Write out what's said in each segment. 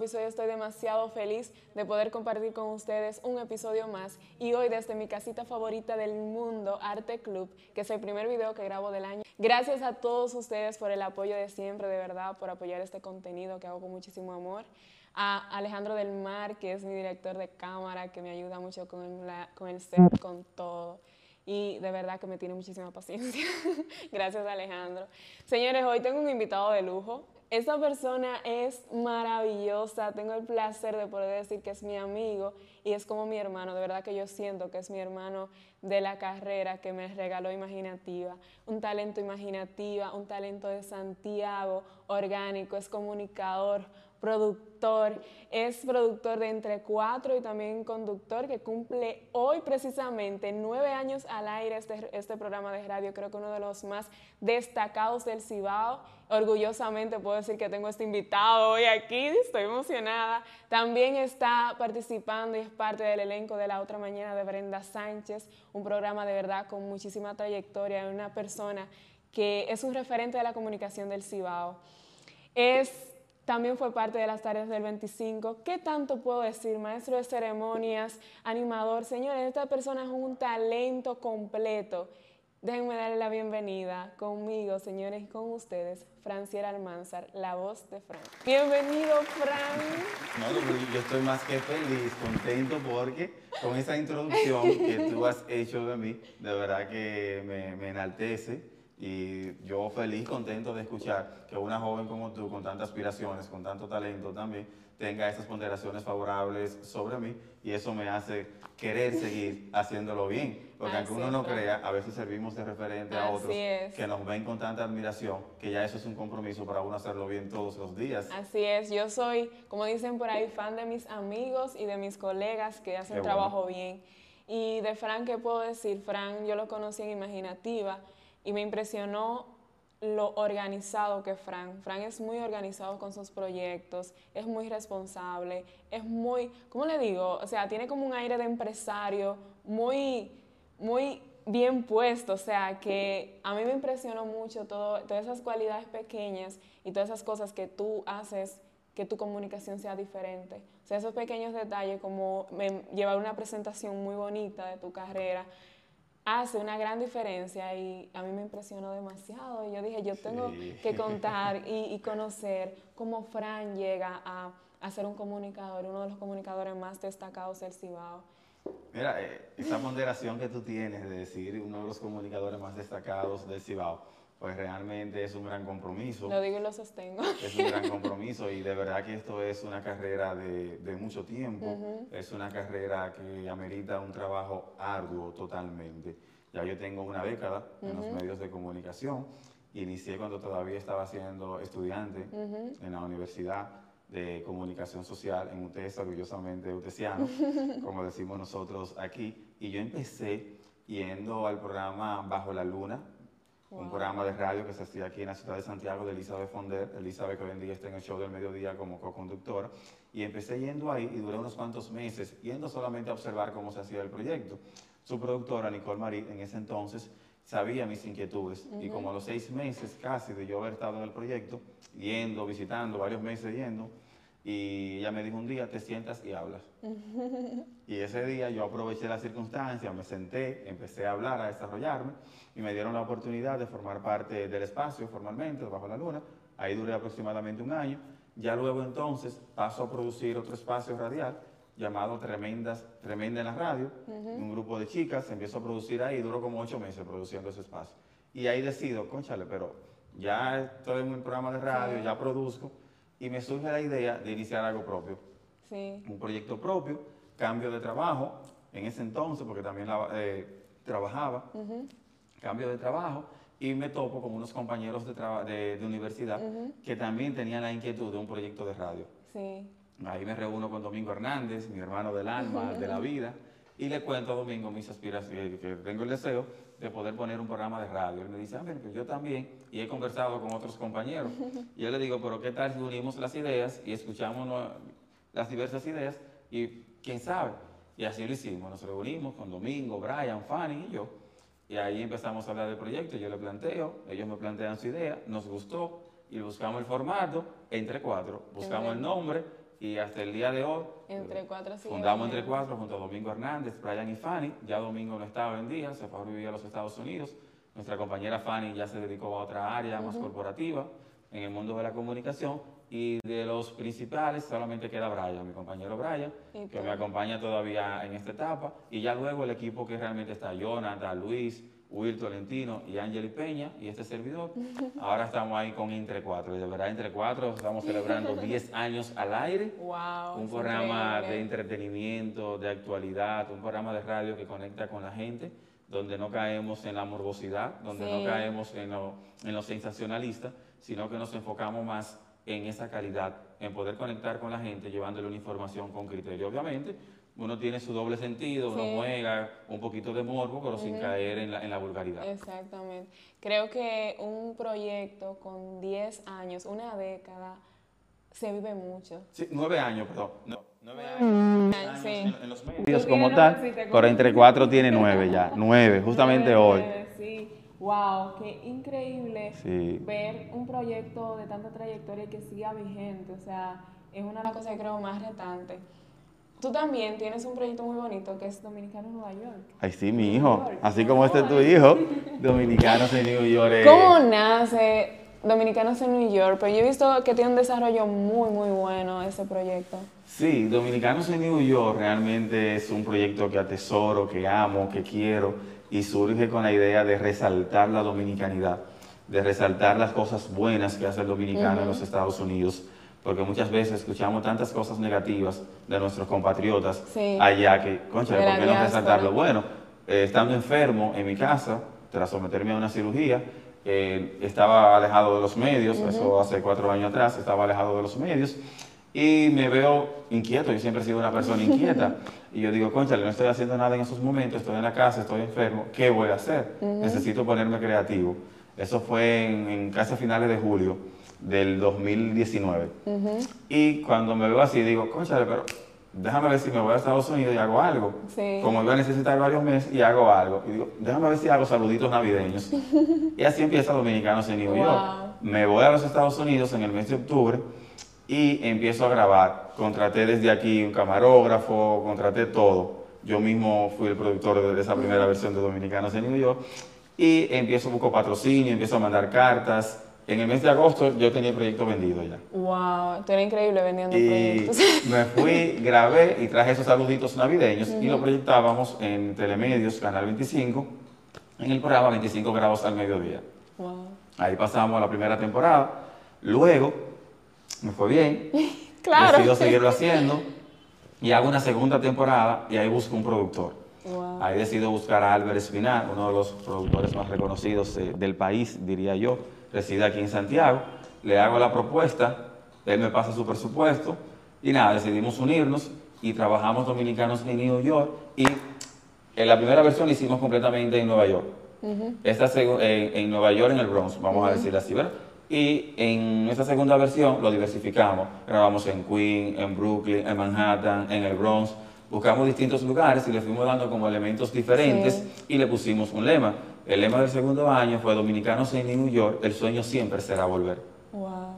episodio. Estoy demasiado feliz de poder compartir con ustedes un episodio más. Y hoy desde mi casita favorita del mundo, Arte Club, que es el primer video que grabo del año. Gracias a todos ustedes por el apoyo de siempre, de verdad, por apoyar este contenido que hago con muchísimo amor. A Alejandro del Mar, que es mi director de cámara, que me ayuda mucho con, con el set, con todo y de verdad que me tiene muchísima paciencia. Gracias Alejandro. Señores, hoy tengo un invitado de lujo. Esta persona es maravillosa, tengo el placer de poder decir que es mi amigo y es como mi hermano, de verdad que yo siento que es mi hermano de la carrera que me regaló Imaginativa, un talento imaginativa, un talento de Santiago, orgánico, es comunicador, productor, es productor de Entre Cuatro y también conductor que cumple hoy precisamente nueve años al aire este, este programa de radio, creo que uno de los más destacados del Cibao. Orgullosamente puedo decir que tengo este invitado hoy aquí, estoy emocionada. También está participando y es parte del elenco de La Otra Mañana de Brenda Sánchez, un programa de verdad con muchísima trayectoria, una persona que es un referente de la comunicación del Cibao. Es también fue parte de las tareas del 25. ¿Qué tanto puedo decir? Maestro de ceremonias, animador. Señores, esta persona es un talento completo. Déjenme darle la bienvenida conmigo, señores, y con ustedes, Franciera Almanzar, la voz de Fran. Bienvenido, Fran. No, yo estoy más que feliz, contento porque con esa introducción que tú has hecho de mí, de verdad que me, me enaltece y yo feliz, contento de escuchar que una joven como tú, con tantas aspiraciones, con tanto talento también, tenga esas ponderaciones favorables sobre mí y eso me hace querer seguir haciéndolo bien. Porque aunque uno no crea, a veces servimos de referente a otros que nos ven con tanta admiración, que ya eso es un compromiso para uno hacerlo bien todos los días. Así es, yo soy, como dicen por ahí, fan de mis amigos y de mis colegas que hacen trabajo bien. Y de Fran, ¿qué puedo decir? Fran, yo lo conocí en Imaginativa y me impresionó lo organizado que Fran. Fran es muy organizado con sus proyectos, es muy responsable, es muy, ¿cómo le digo? O sea, tiene como un aire de empresario muy, muy bien puesto, o sea, que a mí me impresionó mucho todo, todas esas cualidades pequeñas y todas esas cosas que tú haces que tu comunicación sea diferente. O sea, esos pequeños detalles como llevar una presentación muy bonita de tu carrera, hace una gran diferencia y a mí me impresionó demasiado. Y yo dije, yo tengo que contar y, conocer cómo Fran llega a, a, ser un comunicador, uno de los comunicadores más destacados del Cibao. Mira, eh, esa ponderación que tú tienes de decir uno de los comunicadores más destacados del Cibao, pues realmente es un gran compromiso. Lo digo y lo sostengo. Es un gran compromiso y de verdad que esto es una carrera de, de mucho tiempo, es una carrera que amerita un trabajo arduo totalmente. Ya yo tengo una década en los medios de comunicación, inicié cuando todavía estaba siendo estudiante en la Universidad de Comunicación Social en UTES, orgullosamente utesiano, como decimos nosotros aquí, y yo empecé yendo al programa Bajo la Luna, un programa de radio que se hacía aquí en la ciudad de Santiago de Elizabeth Fonder, Elizabeth que hoy en día está en el show del mediodía como co-conductora, y empecé yendo ahí y duré unos cuantos meses yendo solamente a observar cómo se hacía el proyecto. Su productora, Nicole Marie, en ese entonces sabía mis inquietudes. Y como a los seis meses casi de yo haber estado en el proyecto, yendo, visitando, varios meses yendo, y ella me dijo un día, te sientas y hablas. y ese día yo aproveché la circunstancia, me senté, empecé a hablar, a desarrollarme, y me dieron la oportunidad de formar parte del espacio formalmente, Bajo la Luna. Ahí duré aproximadamente un año. Ya luego entonces paso a producir otro espacio radial llamado Tremendas, Tremenda en la Radio, un grupo de chicas, empiezo a producir ahí, duró como ocho meses produciendo ese espacio. Y ahí decido, conchale, pero ya estoy en un programa de radio, ya produzco, y me surge la idea de iniciar algo propio. Sí. Un proyecto propio, cambio de trabajo, en ese entonces, porque también eh, trabajaba, cambio de trabajo, y me topo con unos compañeros de, de, universidad que también tenían la inquietud de un proyecto de radio. Sí. Ahí me reúno con Domingo Hernández, mi hermano del alma, de la vida, y le cuento a Domingo mis aspiraciones, que tengo el deseo de poder poner un programa de radio. Él me dice, ah, yo también, y he conversado con otros compañeros. Y yo le digo, pero ¿qué tal si unimos las ideas y escuchamos las diversas ideas y quién sabe? Y así lo hicimos, nos reunimos con Domingo, Brian, Fanny y yo. Y ahí empezamos a hablar del proyecto, yo le planteo, ellos me plantean su idea, nos gustó y buscamos el formato entre cuatro, buscamos el nombre y hasta el día de hoy Entre cuatro sigue fundamos. Entre Cuatro junto a Domingo Hernández, Brian y Fanny. Ya Domingo no estaba en día, se fue a vivir a los Estados Unidos. Nuestra compañera Fanny ya se dedicó a otra área más corporativa en el mundo de la comunicación. Y de los principales solamente queda Brian, mi compañero Brian, que me acompaña todavía en esta etapa. Y ya luego el equipo que realmente está, Jonathan, Luis, Will Tolentino y Ángel Peña y este servidor. Ahora estamos ahí con Entre Cuatro. Y de verdad, Entre Cuatro estamos celebrando 10 años al aire Wow, un programa de increíble. entretenimiento, de actualidad, un programa de radio que conecta con la gente, donde no caemos en la morbosidad, donde Sí. no caemos en lo, en lo sensacionalista, sino que nos enfocamos más en esa calidad, en poder conectar con la gente, llevándole una información con criterio. Obviamente, uno tiene su doble sentido, uno Sí. juega un poquito de morbo, pero sin caer en la, en la vulgaridad. Exactamente. Creo que un proyecto con 10 años, una década, se vive mucho. Sí, nueve años, perdón. No, nueve años. años Sí. en, en los medios como tal, pero entre cuatro tiene nueve ya, nueve, justamente hoy. Eh, Sí, wow, qué increíble Sí. ver un proyecto de tanta trayectoria que siga vigente. O sea, es una de las cosas que creo más retante. Tú también tienes un proyecto muy bonito que es Dominicano en Nueva York. Ay, sí, mi hijo. Así como este es tu hijo, dominicanos en New York. ¿Cómo nace Dominicanos en New York? Pero yo he visto que tiene un desarrollo muy, muy bueno ese proyecto. Sí, Dominicanos en New York realmente es un proyecto que atesoro, que amo, que quiero y surge con la idea de resaltar la dominicanidad, de resaltar las cosas buenas que hace el dominicano en los Estados Unidos, porque muchas veces escuchamos tantas cosas negativas de nuestros compatriotas Sí. allá que, concha, ¿por qué no resaltarlo? Bueno, eh, estando enfermo en mi casa, tras someterme a una cirugía, eh, estaba alejado de los medios, eso hace cuatro años atrás, estaba alejado de los medios, y me veo inquieto, yo siempre he sido una persona inquieta, y yo digo, concha, no estoy haciendo nada en esos momentos, estoy en la casa, estoy enfermo, ¿qué voy a hacer? Necesito ponerme creativo. Eso fue en, en casi a finales de julio del 2019. Y cuando me veo así, digo, concha, pero déjame ver si me voy a Estados Unidos y hago algo. Sí. Como iba a necesitar varios meses y hago algo. Y digo, déjame ver si hago saluditos navideños. y así empieza Dominicanos en New York. Me voy a los Estados Unidos en el mes de octubre y empiezo a grabar. Contraté desde aquí un camarógrafo, contraté todo. Yo mismo fui el productor de- esa primera versión de Dominicanos en New York. Y empiezo, busco patrocinio, empiezo a mandar cartas. En el mes de agosto yo tenía el proyecto vendido ya. Wow, tú eres increíble vendiendo Y proyectos. me fui, grabé y traje esos saluditos navideños y lo proyectábamos en Telemedios, Canal 25, en el programa 25 grados al mediodía. Wow. Ahí pasamos la primera temporada. Luego, me fue bien, Claro. decido seguirlo haciendo y hago una segunda temporada y ahí busco un productor. Wow. Ahí decido buscar a Álvaro Espinal, uno de los productores más reconocidos eh, del país, diría yo. Reside aquí en Santiago. Le hago la propuesta, él me pasa su presupuesto y nada, decidimos unirnos y trabajamos dominicanos en New York y en la primera versión la hicimos completamente en Nueva York. Esta segu- en, en Nueva York, en el Bronx, vamos a decir así, ¿verdad? Y en esta segunda versión lo diversificamos. Grabamos en Queens, en Brooklyn, en Manhattan, en el Bronx. Buscamos distintos lugares y le fuimos dando como elementos diferentes y le pusimos un lema. El lema del segundo año fue Dominicanos en New York, el sueño siempre será volver. Wow.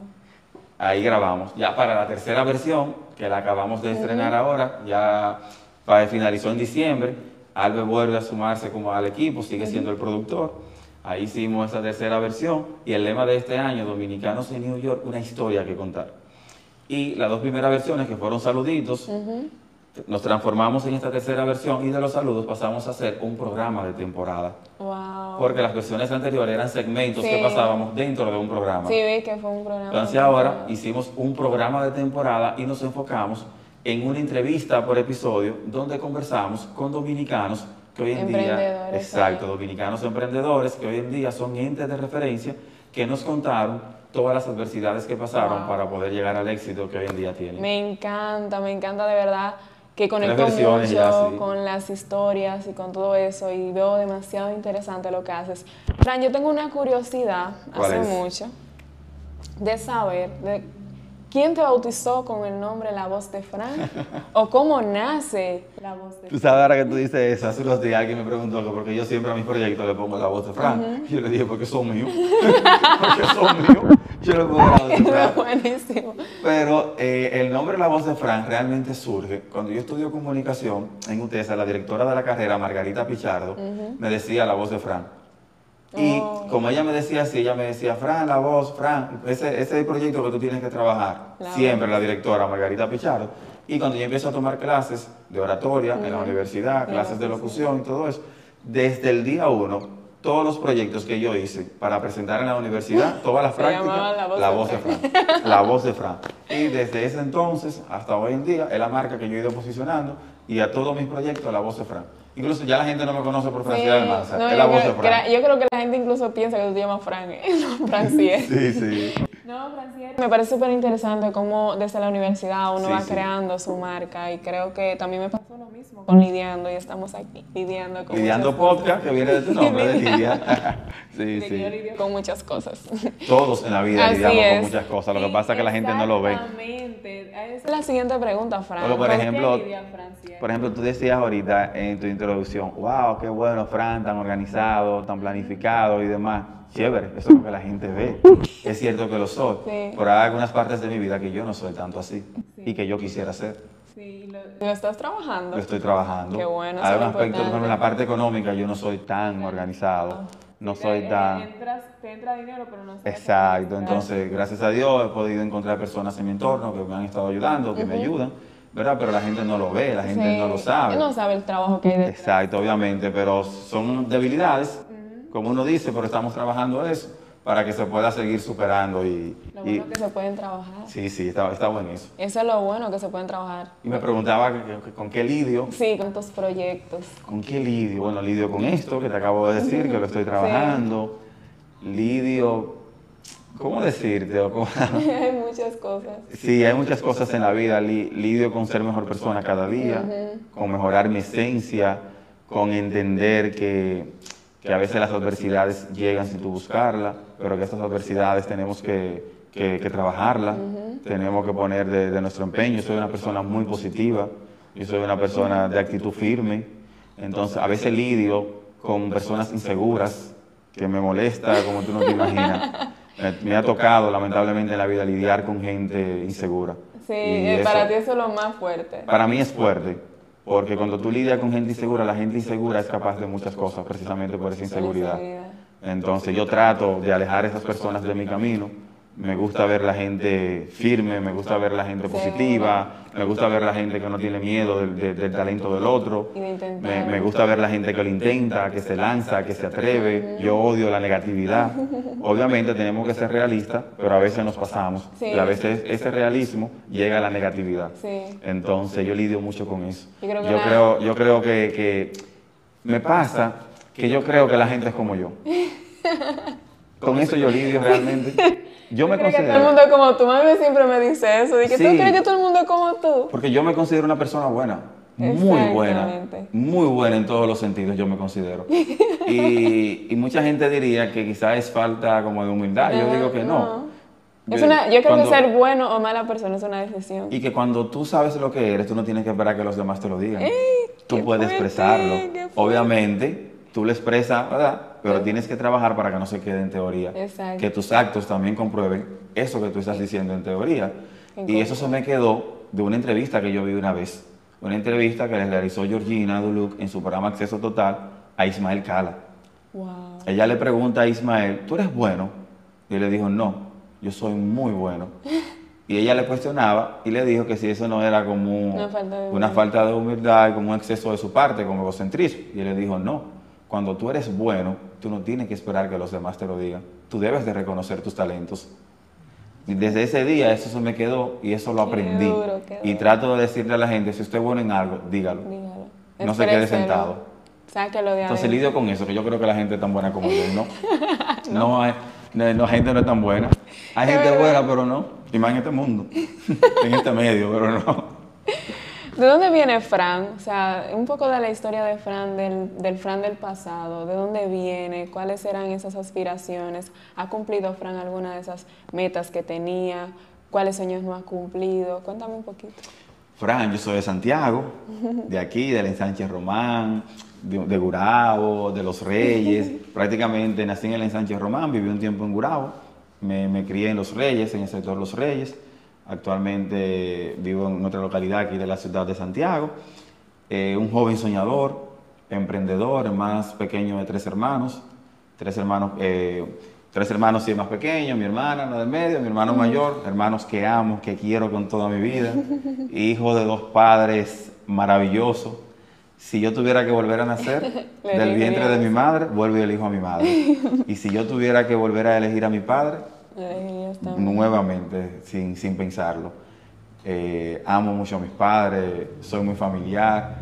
Ahí grabamos. Ya para la tercera versión, que la acabamos de estrenar ahora, ya finalizó en diciembre, Albert vuelve a sumarse como al equipo, sigue siendo el productor. Ahí hicimos esa tercera versión y el lema de este año, Dominicanos en New York, una historia que contar. Y las dos primeras versiones, que fueron saluditos, nos transformamos en esta tercera versión y de los saludos pasamos a hacer un programa de temporada. Wow. Porque las versiones anteriores eran segmentos que pasábamos dentro de un programa. Sí, vi que fue un programa. Entonces ahora hicimos un programa de temporada y nos enfocamos en una entrevista por episodio donde conversamos con dominicanos que hoy en día, Emprendedores, exacto, dominicanos emprendedores que hoy en día son entes de referencia que nos contaron todas las adversidades que pasaron Wow. para poder llegar al éxito que hoy en día tienen. Me encanta, me encanta de verdad que conecto mucho ya, sí. con las historias y con todo eso y veo demasiado interesante lo que haces. Fran, yo tengo una curiosidad ¿Cuál hace es? mucho de saber de ¿quién te bautizó con el nombre La Voz de Fran? ¿O cómo nace La Voz de Tú Fran? sabes ahora que tú dices eso, hace unos días alguien me preguntó que porque yo siempre a mis proyectos le pongo la voz de Fran. Y yo le dije, porque son míos. porque son míos. Yo le pongo la voz de Fran. Buenísimo. Pero eh, el nombre La Voz de Fran realmente surge cuando yo estudio comunicación en UTESA, la directora de la carrera, Margarita Pichardo, me decía La Voz de Fran. Y Oh. como ella me decía así, ella me decía, Fran, la voz, Fran, ese, ese es el proyecto que tú tienes que trabajar. La Siempre la directora Margarita Pichardo. Y cuando yo empiezo a tomar clases de oratoria en la universidad, clases de locución. y todo eso, desde el día uno, todos los proyectos que yo hice para presentar en la universidad, todas las prácticas, La Voz la de voz de Fran. Fran. La voz de Fran. Y desde ese entonces hasta hoy en día es la marca que yo he ido posicionando y a todos mis proyectos la voz de Fran. Incluso ya la gente no me conoce por Sí, Francia Almanza, no, es la voz de creo, que Fran. yo creo que la gente incluso piensa que tú te llamas Fran, ¿eh? no. Sí, sí. No, Francier. Me parece súper interesante cómo desde la universidad uno Sí, va sí. creando su marca y creo que también me pasó lo mismo con Lidiando y estamos aquí lidiando con Lidiando cosas. podcast, que viene de tu nombre, de Lidia. Sí, De que yo sí. lidio con muchas cosas. Todos en la vida Así lidiamos es. con muchas cosas. Lo que pasa es que la gente no lo ve. Exactamente. Esa es la siguiente pregunta, Fran. Porque, por ¿Con qué ejemplo, lidia? Por ejemplo, tú decías ahorita en tu introducción, wow, qué bueno, Fran, tan organizado, tan planificado y demás. Chévere, eso es lo que la gente ve. Es cierto que lo soy, Sí. pero hay algunas partes de mi vida que yo no soy tanto así y que yo quisiera ser. Sí, lo, lo estás trabajando. Lo estoy trabajando. Qué bueno, Hay un aspecto, por ejemplo, en la parte económica yo no soy tan organizado, no soy tan... te entra dinero, pero no Exacto, entonces gracias a Dios he podido encontrar personas en mi entorno que me han estado ayudando, que me ayudan, ¿verdad? Pero la gente no lo ve, la gente no lo sabe. No sabe el trabajo que hay detrás. Exacto, obviamente, pero son debilidades, como uno dice, pero estamos trabajando eso para que se pueda seguir superando y, Lo y- bueno que se pueden trabajar. sí, sí, está, está bueno eso. Eso es lo bueno que se pueden trabajar. Y me preguntaba con qué lidio, Sí, con tus proyectos. con qué lidio, bueno, lidio con esto que te acabo de decir, que lo estoy trabajando, lidio, ¿cómo decirte? O cómo- hay muchas cosas. Sí, hay muchas cosas en la vida. Li- lidio con ser mejor persona cada día, con mejorar mi esencia, con entender que, que a veces las adversidades llegan sin tú buscarlas, pero que estas adversidades tenemos que, que- que trabajarlas, tenemos que poner de, de nuestro empeño. Yo soy una persona muy positiva, yo soy una persona de actitud firme, entonces a veces lidio con personas inseguras, que me molesta como tú no te imaginas. Me, me ha tocado lamentablemente en la vida lidiar con gente insegura. Sí, Y eh, eso- para ti eso es lo más fuerte. para mí es fuerte, porque cuando tú lidias con gente insegura, la gente insegura es capaz de muchas cosas precisamente por esa inseguridad. Entonces yo trato de alejar a esas personas de mi camino. Me gusta ver la gente firme, me gusta ver la gente positiva, me gusta ver la gente que no tiene miedo del, del- del talento del otro. Me, me gusta ver la gente que lo intenta, que se lanza, que se atreve. Yo odio la negatividad. Obviamente tenemos que ser realistas, pero a veces nos pasamos. Y a veces ese realismo llega a la negatividad. Entonces yo lidio mucho con eso. Yo creo, yo creo que, que me pasa que yo creo que la gente es como yo. Con eso yo lidio realmente. Yo me ¿Tú crees que todo el considero, mundo es como tú? Mami siempre me dice eso. De que tú Sí. crees que todo el mundo es como tú. porque yo me considero una persona buena, muy buena, muy buena en todos los sentidos yo me considero. Y, y mucha gente diría que quizás es falta como de humildad. Yo digo que no. Es Yo- una, yo creo cuando- que ser bueno o mala persona es una decisión. Y que cuando tú sabes lo que eres, tú no tienes que esperar que los demás te lo digan. tú puedes fuerte, expresarlo. Obviamente, tú lo expresas, ¿verdad? Pero tienes que trabajar para que no se quede en teoría. Exacto. Que tus actos también comprueben eso que tú estás diciendo en teoría. En Y eso se me quedó de una entrevista que yo vi una vez. Una entrevista que le realizó Georgina Duluc en su programa Acceso Total a Ismael Cala. Wow. Ella le pregunta a Ismael, ¿tú eres bueno? Y él le dijo, no, yo soy muy bueno. Y ella le cuestionaba y le dijo que si eso no era como un- Una falta de una humildad. falta de humildad como un exceso de su parte, como egocentrismo. Y él le dijo, no, cuando tú eres bueno, tú no tienes que esperar que los demás te lo digan. Tú debes de reconocer tus talentos. Y desde ese día eso se me quedó y eso lo Qué aprendí. duro, qué y trato de decirle a la gente, si usted es bueno en algo, dígalo. Dígalo. No se quede sentado. Sáquelo de Entonces adentro. lidio con eso, que yo creo que la gente es tan buena como yo, ¿no? no. hay, no, no, gente no es tan buena. Hay gente buena, pero no. Y más en este mundo, en este medio, pero no. ¿De dónde viene Fran? O sea, un poco de la historia de Fran, del, del Fran del pasado. ¿De dónde viene? ¿Cuáles eran esas aspiraciones? ¿Ha cumplido Fran alguna de esas metas que tenía? ¿Cuáles sueños no has cumplido? Cuéntame un poquito. Fran, yo soy de Santiago, de aquí, del ensanche Román, de, de Gurabo, de Los Reyes. Prácticamente nací en el ensanche Román, viví un tiempo en Gurabo, me, me crié en Los Reyes, en el sector Los Reyes. Actualmente vivo en otra localidad aquí de la ciudad de Santiago. Eh, un joven soñador, emprendedor, más pequeño de tres hermanos. Tres hermanos, eh, tres hermanos y más pequeños, mi hermana, la del medio, mi hermano mayor, hermanos que amo, que quiero con toda mi vida. Hijo de dos padres maravillosos. Si yo tuviera que volver a nacer del vientre de mi madre, vuelvo y elijo a mi madre. Y si yo tuviera que volver a elegir a mi padre, nuevamente, sin, sin pensarlo. Eh, amo mucho a mis padres, soy muy familiar.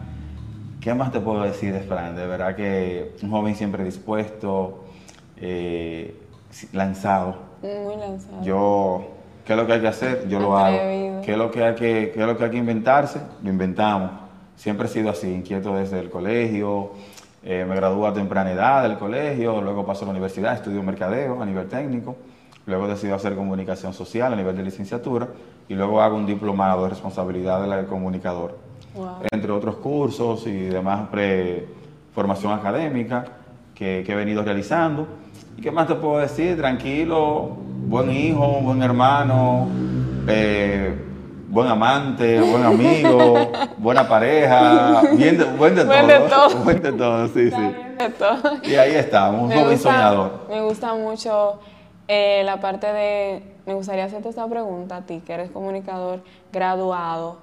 ¿Qué más te puedo decir de Fran? De verdad que un joven siempre dispuesto, eh, lanzado. Muy lanzado. Yo, ¿qué es lo que hay que hacer? Yo lo hago. ¿Qué es lo que hay que, qué es lo que, hay que inventarse? Lo inventamos. Siempre he sido así, inquieto desde el colegio. Eh, me gradué a temprana edad del colegio, luego paso a la universidad, estudio mercadeo a nivel técnico. Luego decido hacer comunicación social a nivel de licenciatura y luego hago un diplomado de responsabilidad del comunicador. Wow. Entre otros cursos y demás pre formación académica que, que he venido realizando. ¿Y qué más te puedo decir? Tranquilo, buen hijo, buen hermano, eh, buen amante, buen amigo, buena pareja, bien de, buen de Buen todo. de todo. Buen de todo, sí, sí. De todo. Y ahí estamos, un joven soñador. Me gusta mucho eh, la parte de, me gustaría hacerte esta pregunta a ti, que eres comunicador graduado.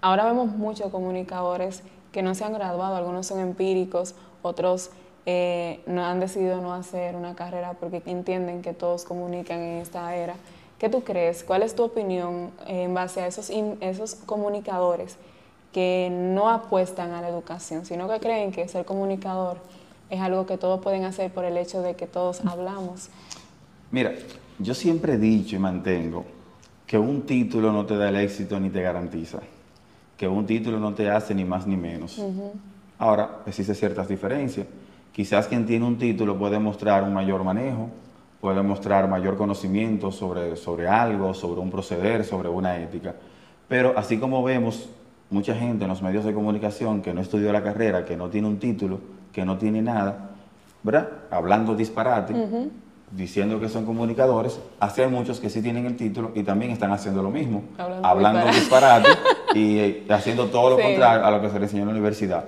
Ahora vemos muchos comunicadores que no se han graduado, algunos son empíricos, otros eh, no han decidido no hacer una carrera porque entienden que todos comunican en esta era. ¿Qué tú crees? ¿Cuál es tu opinión eh, en base a esos, esos comunicadores que no apuestan a la educación, sino que creen que ser comunicador es algo que todos pueden hacer por el hecho de que todos hablamos? Mira, yo siempre he dicho y mantengo que un título no te da el éxito ni te garantiza. Que un título no te hace ni más ni menos. Ahora, existen ciertas diferencias. Quizás quien tiene un título puede mostrar un mayor manejo, puede mostrar mayor conocimiento sobre, sobre algo, sobre un proceder, sobre una ética. Pero así como vemos mucha gente en los medios de comunicación que no estudió la carrera, que no tiene un título, que no tiene nada, ¿verdad? Hablando disparate, diciendo que son comunicadores, así hay muchos que sí tienen el título y también están haciendo lo mismo, Hablando hablando disparate y eh, haciendo todo lo Sí. contrario a lo que se le enseñó en la universidad.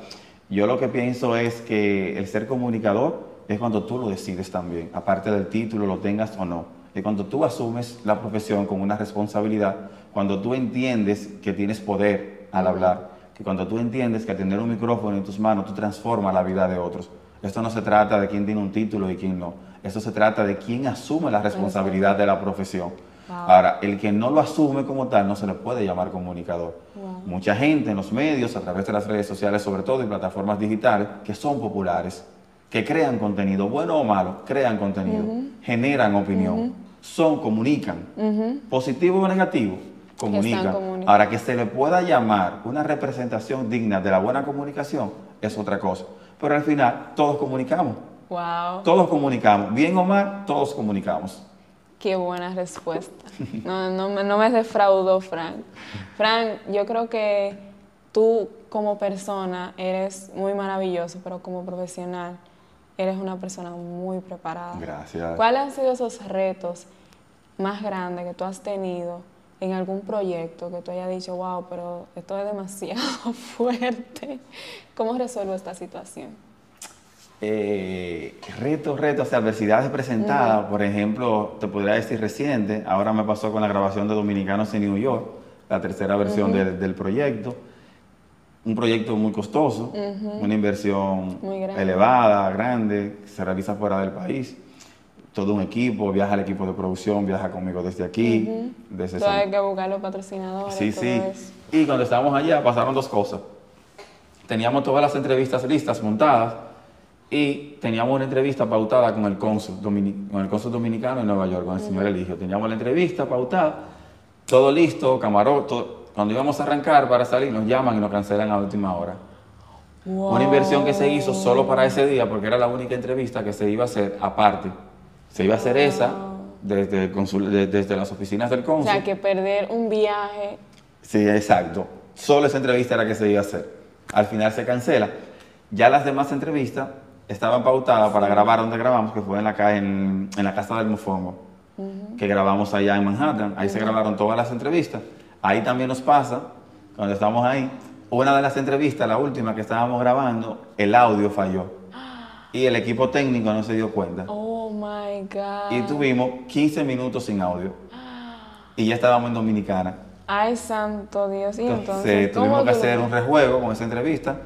Yo lo que pienso es que el ser comunicador es cuando tú lo decides también, aparte del título, lo tengas o no. Es cuando tú asumes la profesión con una responsabilidad, cuando tú entiendes que tienes poder al hablar, que cuando tú entiendes que al tener un micrófono en tus manos tú transformas la vida de otros. Esto no se trata de quién tiene un título y quién no. Esto se trata de quién asume la responsabilidad de la profesión. Wow. Ahora, el que no lo asume como tal no se le puede llamar comunicador. Wow. Mucha gente en los medios, a través de las redes sociales sobre todo y plataformas digitales, que son populares, que crean contenido, bueno o malo, crean contenido, generan opinión, son, comunican, positivo o negativo, comunican. Ahora, que se le pueda llamar una representación digna de la buena comunicación es otra cosa. Pero al final, todos comunicamos, Wow, todos comunicamos, bien o mal, todos comunicamos. qué buena respuesta. No, no, me- no me defraudó, Frank. Frank, yo creo que tú como persona eres muy maravilloso, pero como profesional eres una persona muy preparada. Gracias. ¿Cuáles han sido esos retos más grandes que tú has tenido en algún proyecto que tú hayas dicho, wow, pero esto es demasiado fuerte? ¿Cómo resuelvo esta situación? Eh, retos, retos, adversidades presentadas, por ejemplo, te podría decir reciente, ahora me pasó con la grabación de Dominicanos en New York, la tercera versión del, del proyecto, un proyecto muy costoso, una inversión grande. elevada, grande, que se realiza fuera del país, todo un equipo, viaja el equipo de producción, viaja conmigo desde aquí, desde Todo hay que buscar los patrocinadores, Sí, sí. eso. Y cuando estábamos allá pasaron dos cosas. Teníamos todas las entrevistas listas, montadas, y teníamos una entrevista pautada con el cónsul, domini- con el cónsul dominicano en Nueva York, con el señor Eligio. Teníamos la entrevista pautada, todo listo, camarón, todo- Cuando íbamos a arrancar para salir, nos llaman y nos cancelan a última hora. Una inversión que se hizo solo para ese día, porque era la única entrevista que se iba a hacer aparte. Se iba a hacer esa desde, el consul- de- desde las oficinas del O cónsul. sea, que perder un viaje. Sí, exacto. Solo esa entrevista era que se iba a hacer. Al final se cancela. Ya las demás entrevistas estaban pautadas para grabar donde grabamos, que fue en la, ca- en, en la Casa del Mofongo, que grabamos allá en Manhattan. Ahí se grabaron todas las entrevistas. Ahí también nos pasa, cuando estamos ahí, una de las entrevistas, la última que estábamos grabando, el audio falló. Y el equipo técnico no se dio cuenta. Oh my God. Y tuvimos 15 minutos sin audio. Y ya estábamos en Dominicana. Ay, santo Dios. Y Entonces, entonces, ¿cómo tuvimos que hacer un rejuego con esa entrevista.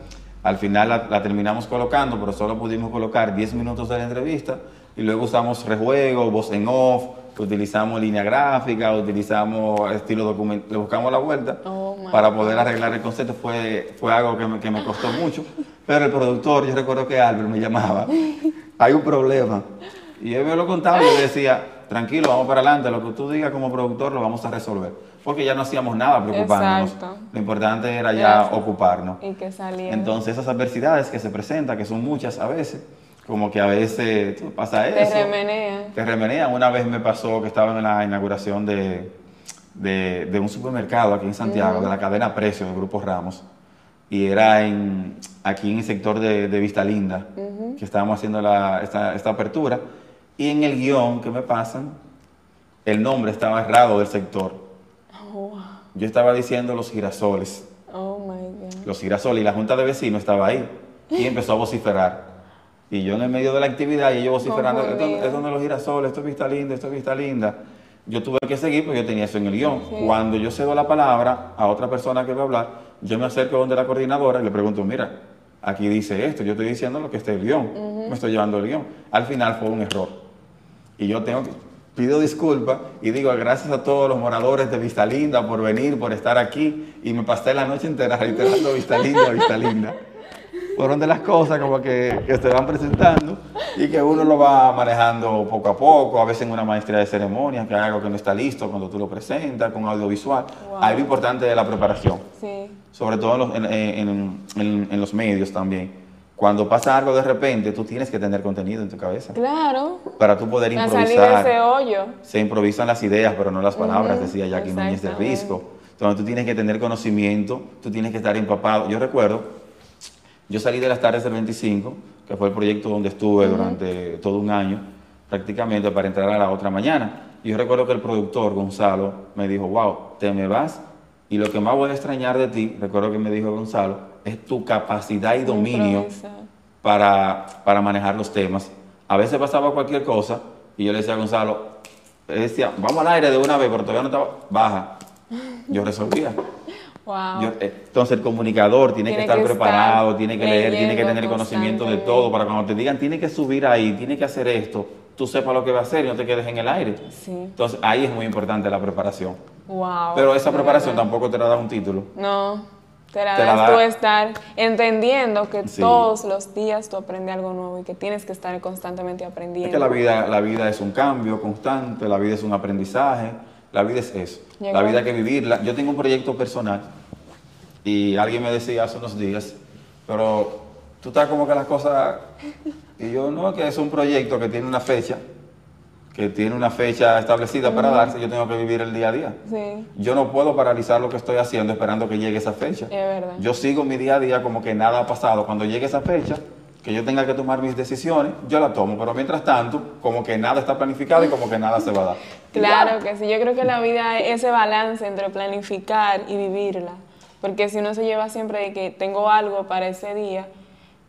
Al final la, la terminamos colocando, pero solo pudimos colocar 10 minutos de la entrevista. Y luego usamos rejuego, voz en off, utilizamos línea gráfica, utilizamos estilo documento, le buscamos la vuelta Oh, para poder arreglar el concepto. Fue, fue algo que me, que me costó mucho. Pero el productor, yo recuerdo que Albert me llamaba, hay un problema. Y él me lo contaba y yo decía, tranquilo, vamos para adelante, lo que tú digas como productor lo vamos a resolver. Porque ya no hacíamos nada preocupándonos. Exacto. Lo importante era ya Exacto. ocuparnos. Y que saliera. Entonces esas adversidades que se presentan, que son muchas a veces, como que a veces pasa Te eso. remenean. Te remenean. Una vez me pasó que estaba en la inauguración de, de, de un supermercado aquí en Santiago, de la cadena Precio, del Grupo Ramos. Y era en, aquí en el sector de, de Vista Linda, que estábamos haciendo la- esta, esta apertura. Y en el guion que me pasan, el nombre estaba errado del sector. Oh. Yo estaba diciendo los girasoles Oh my God. los girasoles y la junta de vecinos estaba ahí y empezó a vociferar. Y yo en el medio de la actividad y ellos vociferando, esto, esto no es los girasoles, esto es vista linda, esto es vista linda. Yo tuve que seguir porque yo tenía eso en el guion. Cuando yo cedo la palabra a otra persona que va a hablar, yo me acerco donde la coordinadora y le pregunto, mira, aquí dice esto, yo estoy diciendo lo que está el guion, me estoy llevando el guion. Al final fue un error. Y yo tengo que, pido disculpas y digo gracias a todos los moradores de Vista Linda por venir, por estar aquí. Y me pasé la noche entera reiterando Vista Linda, Vista Linda. Fueron de las cosas como que, que se van presentando y que uno lo va manejando poco a poco, a veces en una maestría de ceremonias, que hay algo que no está listo cuando tú lo presentas, con audiovisual. Wow. Lo importante de la preparación Sí. sobre todo en los, en- en- en los medios también. Cuando pasa algo de repente, tú tienes que tener contenido en tu cabeza Claro. para tú poder A salir de ese improvisar. hoyo. Se improvisan las ideas, pero no las palabras, Ujú, decía Jackie Núñez del. Risco. Entonces tú tienes que tener conocimiento, tú tienes que estar empapado. Yo recuerdo, yo salí de las tardes del 25, que fue el proyecto donde estuve durante todo un año, prácticamente para entrar a la otra mañana. Y yo recuerdo que el productor, Gonzalo, me dijo, wow, te me vas y lo que más voy a extrañar de ti, recuerdo que me dijo Gonzalo, es tu capacidad y dominio para, para manejar los temas. A veces pasaba cualquier cosa y yo le decía a Gonzalo, él decía, vamos al aire de una vez, pero todavía no estaba, baja. Yo resolvía. Wow. Yo- eh, entonces el comunicador tiene, que estar que preparado, estar tiene que leer, tiene que tener conocimiento de todo, para cuando te digan, tiene que subir ahí, tiene que hacer esto, tú sepas lo que va a hacer y no te quedes en el aire. Sí. Entonces ahí es muy importante la preparación. Wow. Pero esa preparación verdad. tampoco te la da un título. No. Te la Te la das da- tú estar entendiendo que Sí. todos los días tú aprendes algo nuevo y que tienes que estar constantemente aprendiendo. Es que la vida, la vida es un cambio constante, la vida es un aprendizaje, la vida es eso. Llegó. La vida hay que vivirla. Yo tengo un proyecto personal y alguien me decía hace unos días, pero tú estás como que las cosas... Y yo, no, que es un proyecto que tiene una fecha, que tiene una fecha establecida para darse, yo tengo que vivir el día a día. Sí, Yo no puedo paralizar lo que estoy haciendo esperando que llegue esa fecha. es verdad. Yo sigo mi día a día como que nada ha pasado. Cuando llegue esa fecha, que yo tenga que tomar mis decisiones, yo la tomo. Pero mientras tanto, como que nada está planificado y como que nada se va a dar. Claro que sí, yo creo que la vida es ese balance entre planificar y vivirla. Porque si uno se lleva siempre de que tengo algo para ese día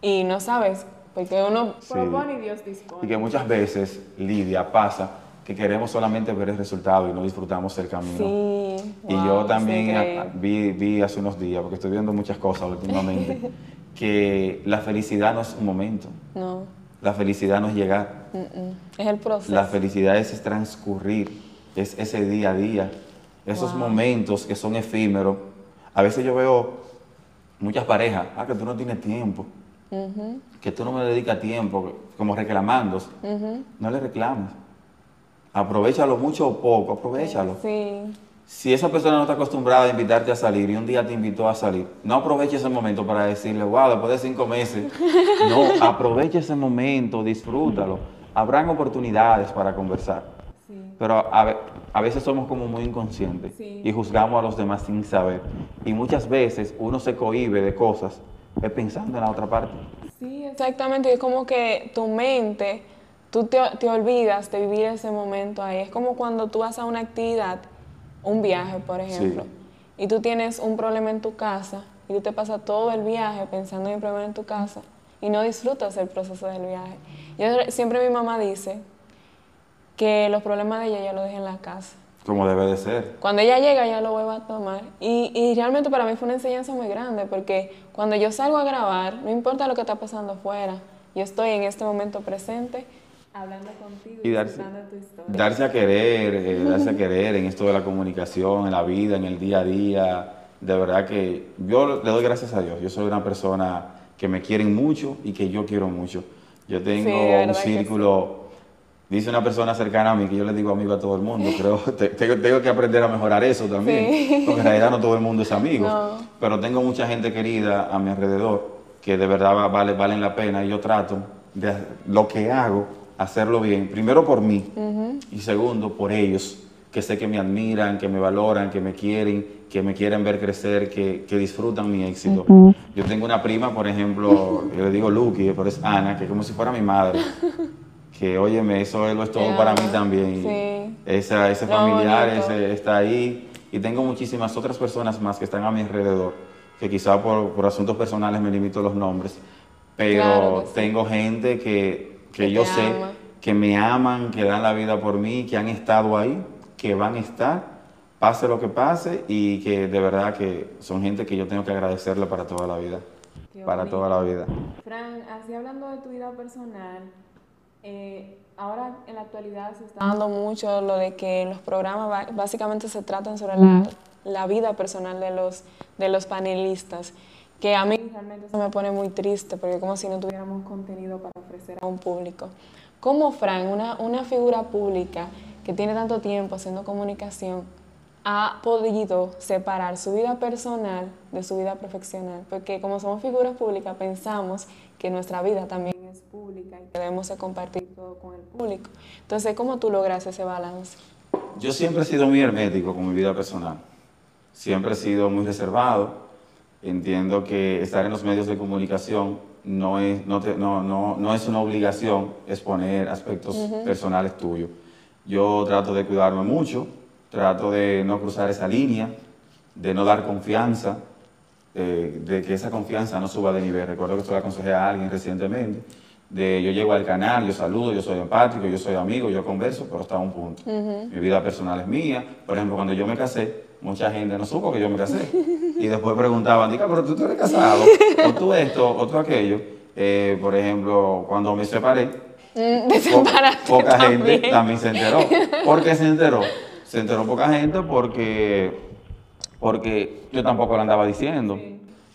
y no sabes, porque uno Sí. propone y Dios Y dispone. que muchas veces, Lidia, pasa que queremos solamente ver el resultado y no disfrutamos el camino. Sí. Y wow, yo también a- vi, vi hace unos días, porque estoy viendo muchas cosas últimamente, que la felicidad no es un momento, No, la felicidad no es llegar. mm, mm, es el proceso. La felicidad es transcurrir, es ese día a día, esos Wow. momentos que son efímeros. A veces yo veo muchas parejas, ah, que tú no tienes tiempo, Que tú no me dedicas tiempo, como reclamando. No le reclames. Aprovechalo mucho o poco, aprovechalo. Sí, Si esa persona no está acostumbrada a invitarte a salir y un día te invitó a salir, no aproveche ese momento para decirle, wow, después de cinco meses. No, aproveche ese momento, disfrútalo. Habrán oportunidades para conversar. Pero a, veces somos como muy inconscientes y juzgamos a los demás sin saber. Y muchas veces uno se cohíbe de cosas pensando en la otra parte. Sí, exactamente. Es como que tu mente, tú te, te olvidas de vivir ese momento ahí. Es como cuando tú vas a una actividad, un viaje, por ejemplo, y tú tienes un problema en tu casa y tú te pasas todo el viaje pensando en el problema en tu casa y no disfrutas el proceso del viaje. Yo, siempre mi mamá dice que los problemas de ella ya lo deje en la casa. Como debe de ser. Cuando ella llega ya lo vuelve a tomar. Y, y, realmente para mí fue una enseñanza muy grande porque cuando yo salgo a grabar, no importa lo que está pasando afuera, yo estoy en este momento presente hablando contigo y, darse, tu historia. Darse a querer, eh, darse a querer en esto de la comunicación, en la vida, en el día a día. De verdad que yo le doy gracias a Dios. Yo soy una persona que me quieren mucho y que yo quiero mucho. Yo tengo un círculo Dice una persona cercana a mí que yo le digo amigo a todo el mundo, pero tengo, que aprender a mejorar eso también, porque en realidad no todo el mundo es amigo, pero tengo mucha gente querida a mi alrededor que de verdad vale, valen la pena y yo trato de lo que hago, hacerlo bien, primero por mí y segundo por ellos, que sé que me admiran, que me valoran, que me quieren, que me quieren ver crecer, que, disfrutan mi éxito. Yo tengo una prima, por ejemplo, yo le digo Lucky, pero es Ana, que es como si fuera mi madre. que óyeme, eso es todo para mí también. Sí. Esa, ese familiar ese, está ahí. Y tengo muchísimas otras personas más que están a mi alrededor, que quizá por, por asuntos personales me limito los nombres, pero tengo gente que, que, yo sé que me aman, que dan la vida por mí, que han estado ahí, que van a estar, pase lo que pase, y que de verdad que son gente que yo tengo que agradecerle para toda la vida. para toda la vida. Fran, así hablando de tu vida personal, eh, ahora en la actualidad se está dando mucho lo de que los programas básicamente se tratan sobre la, vida personal de los, de los panelistas, que a mí realmente eso me pone muy triste porque como si no tuviéramos contenido para ofrecer a un público. ¿Cómo Fran, una, una figura pública que tiene tanto tiempo haciendo comunicación, ha podido separar su vida personal de su vida profesional? Porque como somos figuras públicas pensamos que nuestra vida también pública y debemos de compartir todo con el público. Entonces, ¿cómo tú logras ese balance? Yo siempre he sido muy hermético con mi vida personal. Siempre he sido muy reservado. Entiendo que estar en los medios de comunicación no es, no, no, no, es una obligación exponer aspectos personales tuyos. Yo trato de cuidarme mucho, trato de no cruzar esa línea, de no dar confianza, eh, de que esa confianza no suba de nivel. Recuerdo que esto le aconsejé a alguien recientemente, de yo llego al canal, yo saludo, yo soy empático, yo soy amigo, yo converso, pero hasta un punto. Mi vida personal es mía. Por ejemplo, cuando yo me casé, mucha gente no supo que yo me casé. Y después preguntaban, diga, pero tú, tú eres casado, o tú esto, o tú aquello. Eh, por ejemplo, cuando me separé, mm, poca gente también se enteró. ¿Por qué se enteró? Se enteró poca gente porque porque yo tampoco lo andaba diciendo.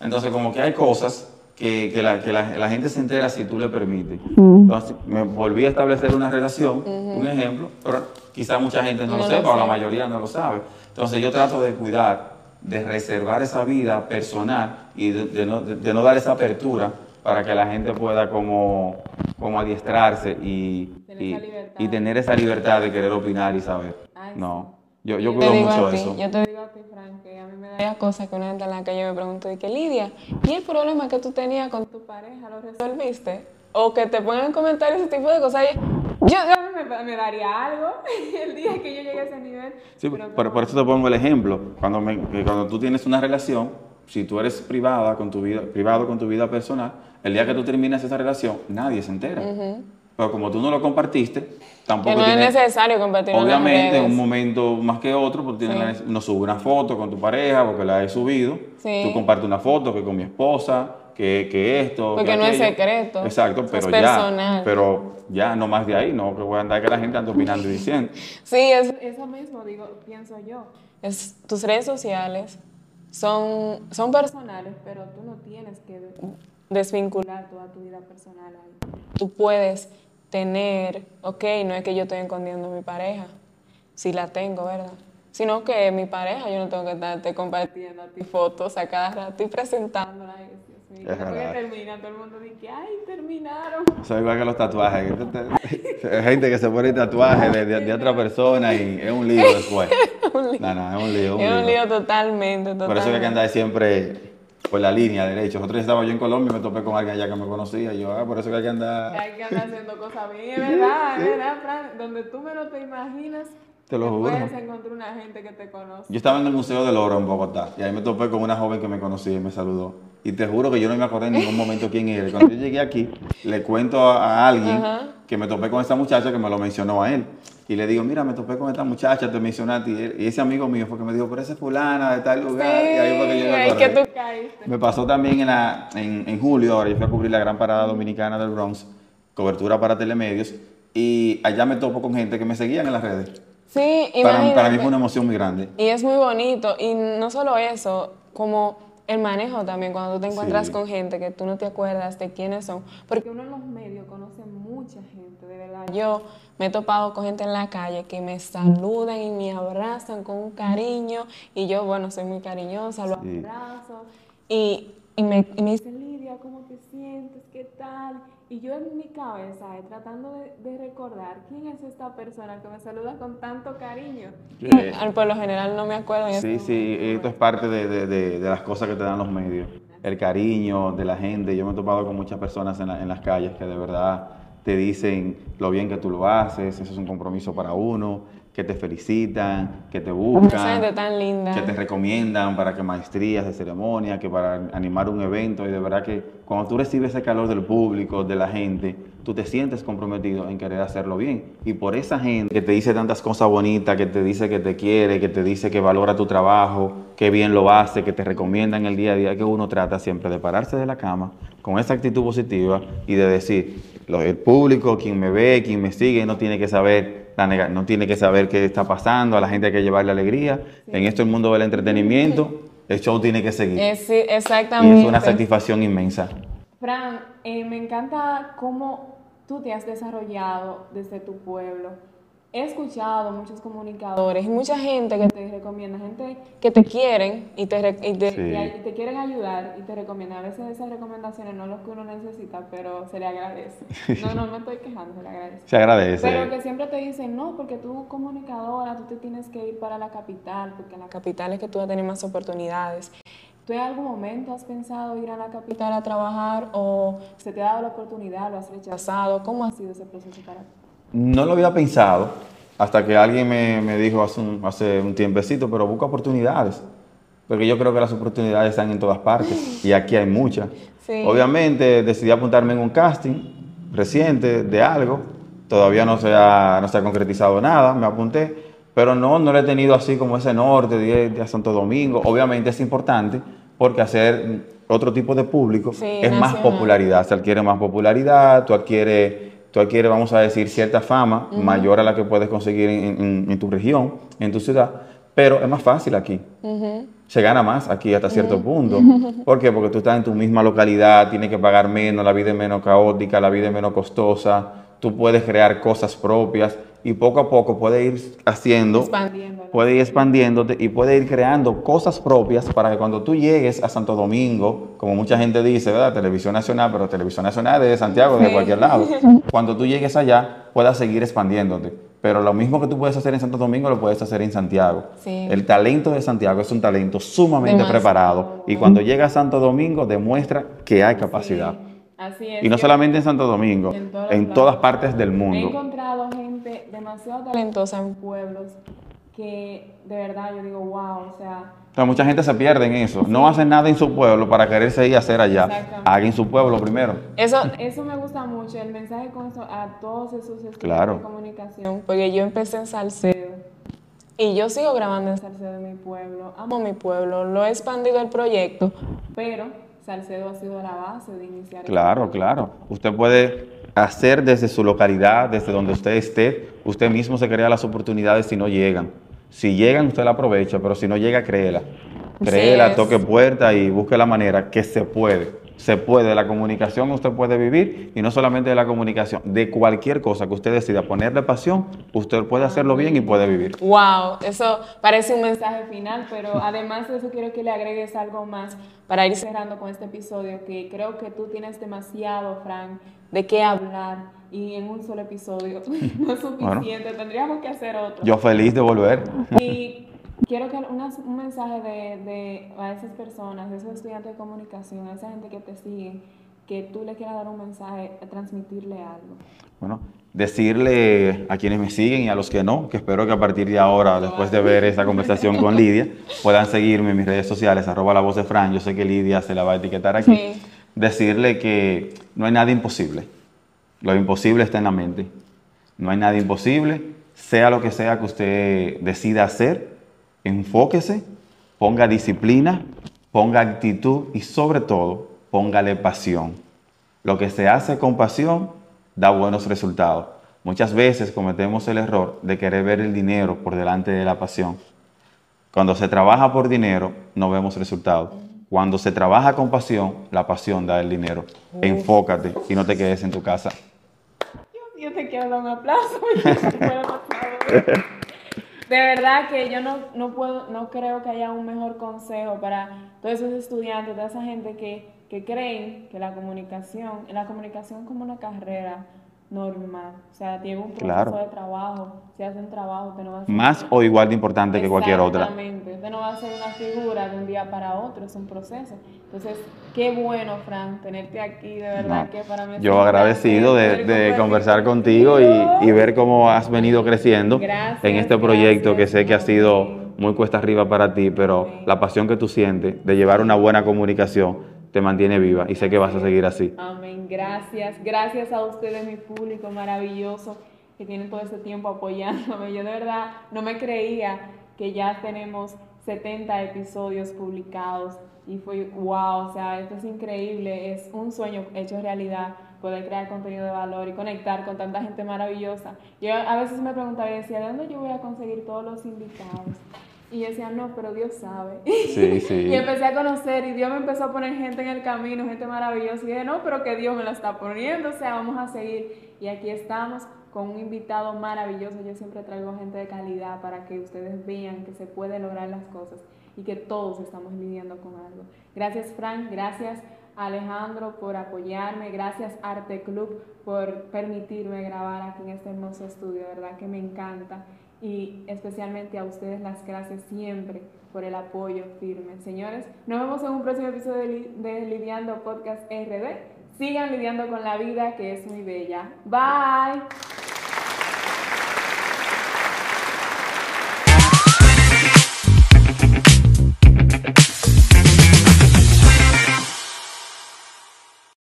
Entonces, como que hay cosas que, que, la, que la, gente se entera si tú le permites. Entonces, me volví a establecer una relación, un ejemplo, pero quizá mucha gente no, lo sepa o la mayoría no lo sabe. Entonces, yo trato de cuidar, de reservar esa vida personal y de, no, de, no, dar esa apertura para que la gente pueda como, como adiestrarse y, y, y, tener esa libertad de querer opinar y saber. no, yo, yo, cuido mucho eso. Yo te a ti, Frank, que a mí me da cosas que una gente en la calle me pregunta de que Lidia, ¿y el problema que tú tenías con tu pareja lo resolviste? O que te pongan en comentarios ese tipo de cosas. Yo, me, me, daría algo el día que yo llegue a ese nivel. Sí, pero por, eso te pongo el ejemplo. Cuando, me, cuando tú tienes una relación, si tú eres privada con tu vida, privado con tu vida personal, el día que tú terminas esa relación, nadie se entera. Pero como tú no lo compartiste, tampoco. Que no es necesario compartirlo. Obviamente, en un momento más que otro, porque tienes no sube una foto con tu pareja, porque la he subido. Tú compartes una foto que con mi esposa, que, que esto. Porque no es secreto. Exacto, pero es ya. Personal. Pero ya, no más de ahí, no que voy a andar que la gente ande opinando y diciendo. Sí, es, eso mismo, digo, pienso yo. Es, tus redes sociales son, son personales, pero tú no tienes que desvincular toda tu vida personal ahí. Tú puedes tener, ok, no es que yo estoy escondiendo a mi pareja, si la tengo, ¿verdad? Sino que mi pareja, yo no tengo que estarte compartiendo a ti fotos a cada rato y presentándola. Y, Dios mío, termina, todo el mundo dice, ay, terminaron. Soy igual que los tatuajes. Hay gente que se pone tatuajes de, de, otra persona y es un lío después. No, no, es un lío. es un lío, totalmente, totalmente. Por eso hay que andar siempre por la línea derecha. Otro día estaba yo en Colombia y me topé con alguien allá que me conocía. Y yo, ah, por eso que hay que andar. Hay que andar haciendo cosas bien, es verdad, es verdad, Fran. Donde tú menos te imaginas. Te lo juro. Puedes encontrar una gente que te conoce. Yo estaba en el Museo del Oro en Bogotá y ahí me topé con una joven que me conocía y me saludó. Y te juro que yo no me acordé en ningún momento quién era. Cuando yo llegué aquí, le cuento a, alguien que me topé con esa muchacha que me lo mencionó a él. Y le digo, mira, me topé con esta muchacha, te ti. Y ese amigo mío fue que me dijo, pero esa es fulana de tal lugar. y ahí fue que yo me acordé. que tú caíste. Me pasó también en, la, en, en, julio, ahora yo fui a cubrir la gran parada dominicana del Bronx, cobertura para telemedios. Y allá me topo con gente que me seguían en las redes. Sí, para, para mí fue una emoción muy grande. Y es muy bonito. Y no solo eso, como el manejo también, cuando tú te encuentras con gente que tú no te acuerdas de quiénes son, porque uno en los medios conoce mucha gente, de verdad. Yo me he topado con gente en la calle que me saludan y me abrazan con un cariño, y yo, bueno, soy muy cariñosa, lo abrazo, y, y, me, y me dicen, Lidia, ¿cómo te sientes? ¿Qué tal? Y yo en mi cabeza, eh, tratando de, recordar quién es esta persona que me saluda con tanto cariño. Eh, por lo general no me acuerdo. sí, sí, esto es parte de, de, las cosas que te dan los medios. El cariño de la gente. Yo me he topado con muchas personas en, en las calles que de verdad te dicen lo bien que tú lo haces, eso es un compromiso para uno que te felicitan, que te buscan, que te recomiendan para que maestrías de ceremonia, que para animar un evento. Y de verdad que cuando tú recibes ese calor del público, de la gente, tú te sientes comprometido en querer hacerlo bien. Y por esa gente que te dice tantas cosas bonitas, que te dice que te quiere, que te dice que valora tu trabajo, que bien lo hace, que te recomienda en el día a día, que uno trata siempre de pararse de la cama con esa actitud positiva y de decir, el público, quien me ve, quien me sigue, no tiene que saber no tiene que saber qué está pasando, a la gente hay que llevarle alegría. En esto el mundo del entretenimiento, el show tiene que seguir. sí, exactamente. Y es una satisfacción inmensa. Fran, eh, me encanta cómo tú te has desarrollado desde tu pueblo he escuchado muchos comunicadores y mucha gente que te recomienda, gente que te quieren y te, y te, quieren ayudar y te recomiendan. A veces esas recomendaciones no es lo que uno necesita, pero se le agradece. No, no me estoy quejando, se le agradece. Se agradece. Pero que siempre te dicen, no, porque tú comunicadora, tú te tienes que ir para la capital, porque en la capital es que tú vas a tener más oportunidades. ¿Tú en algún momento has pensado ir a la capital a trabajar o se te ha dado la oportunidad, lo has rechazado? ¿Cómo ha sido ese proceso para ti? No lo había pensado hasta que alguien me, dijo hace un, hace un tiempecito, pero busca oportunidades. Porque yo creo que las oportunidades están en todas partes y aquí hay muchas. Obviamente decidí apuntarme en un casting reciente de algo. Todavía no se ha, no se ha concretizado nada, me apunté, pero no, no lo he tenido así como ese norte de, Santo Domingo. Obviamente es importante porque hacer otro tipo de público es más popularidad. Se adquiere más popularidad, tú adquieres tú adquieres, vamos a decir, cierta fama mayor a la que puedes conseguir en, tu región, en tu ciudad, pero es más fácil aquí. Se gana más aquí hasta cierto punto. ¿Por qué? Porque tú estás en tu misma localidad, tienes que pagar menos, la vida es menos caótica, la vida es menos costosa, tú puedes crear cosas propias y poco a poco puede ir haciendo, puede ir expandiéndote y puede ir creando cosas propias para que cuando tú llegues a Santo Domingo, como mucha gente dice, ¿verdad? Televisión Nacional, pero Televisión Nacional de Santiago, de cualquier lado, cuando tú llegues allá puedas seguir expandiéndote. Pero lo mismo que tú puedes hacer en Santo Domingo lo puedes hacer en Santiago. El talento de Santiago es un talento sumamente preparado y cuando llega a Santo Domingo demuestra que hay capacidad. Y no solamente en Santo Domingo, en, todas partes del mundo. He encontrado gente demasiado talentosa en pueblos que de verdad yo digo, wow, o sea... mucha gente se pierde en eso. No hacen nada en su pueblo para quererse ir a hacer allá. Hagan en su pueblo primero. Eso, eso me gusta mucho, el mensaje con a todos esos estudios claro. de comunicación. Porque yo empecé en Salcedo y yo sigo grabando en Salcedo de mi pueblo. Amo mi pueblo, lo he expandido el proyecto, pero Salcedo ha sido la base de iniciar. Claro, claro. Usted puede hacer desde su localidad, desde donde usted esté, usted mismo se crea las oportunidades si no llegan. Si llegan, usted la aprovecha, pero si no llega, créela. Créela, toque puerta y busque la manera que se puede se puede, la comunicación usted puede vivir y no solamente de la comunicación, de cualquier cosa que usted decida ponerle pasión, usted puede hacerlo bien y puede vivir. Wow, eso parece un mensaje final, pero además de eso quiero que le agregues algo más para ir cerrando con este episodio, que creo que tú tienes demasiado, Frank, de qué hablar y en un solo episodio no es suficiente, tendríamos que hacer otro. Yo feliz de volver. Y quiero que un mensaje de, a esas personas, a esos estudiantes de comunicación, a esa gente que te sigue, que tú le quieras dar un mensaje, transmitirle algo. Bueno, decirle a quienes me siguen y a los que no, que espero que a partir de ahora, después de ver esta conversación con Lidia, puedan seguirme en mis redes sociales, arroba la voz de Fran, yo sé que Lidia se la va a etiquetar aquí. Decirle que no hay nada imposible, lo imposible está en la mente, no hay nada imposible, sea lo que sea que usted decida hacer, enfóquese, ponga disciplina, ponga actitud y sobre todo, póngale pasión. Lo que se hace con pasión da buenos resultados. Muchas veces cometemos el error de querer ver el dinero por delante de la pasión. Cuando se trabaja por dinero, no vemos resultados. Cuando se trabaja con pasión, la pasión da el dinero. Enfócate y no te quedes en tu casa. Yo te quiero dar un aplauso. de verdad que yo no, no, puedo, no creo que haya un mejor consejo para todos esos estudiantes, toda esa gente que, que creen que la comunicación, la comunicación como una carrera, normal. O sea, tiene un proceso de trabajo. Si hacen trabajo, usted no va a ser... Más o igual de importante que cualquier otra. Exactamente. Usted no va a ser una figura de un día para otro, es un proceso. Entonces, qué bueno, Fran, tenerte aquí, de verdad que para mí... Yo agradecido de, conversar contigo y, ver cómo has venido creciendo en este proyecto que sé que ha sido muy cuesta arriba para ti, pero la pasión que tú sientes de llevar una buena comunicación te mantiene viva y sé que vas a seguir así. Amén, gracias. Gracias a ustedes, mi público maravilloso, que tienen todo este tiempo apoyándome. Yo de verdad no me creía que ya tenemos 70 episodios publicados y fue wow, o sea, esto es increíble, es un sueño hecho realidad poder crear contenido de valor y conectar con tanta gente maravillosa. Yo a veces me preguntaba y decía, ¿de dónde yo voy a conseguir todos los invitados? Y yo decía, no, pero Dios sabe. Sí, sí. y empecé a conocer y Dios me empezó a poner gente en el camino, gente maravillosa. Y dije, no, pero que Dios me la está poniendo, o sea, vamos a seguir. Y aquí estamos con un invitado maravilloso. Yo siempre traigo gente de calidad para que ustedes vean que se puede lograr las cosas y que todos estamos lidiando con algo. Gracias, Frank. Gracias. Alejandro por apoyarme, gracias Arte Club por permitirme grabar aquí en este hermoso estudio, verdad que me encanta y especialmente a ustedes las gracias siempre por el apoyo firme. Señores, nos vemos en un próximo episodio de, Lidiando Podcast RD. Sigan lidiando con la vida que es muy bella. Bye.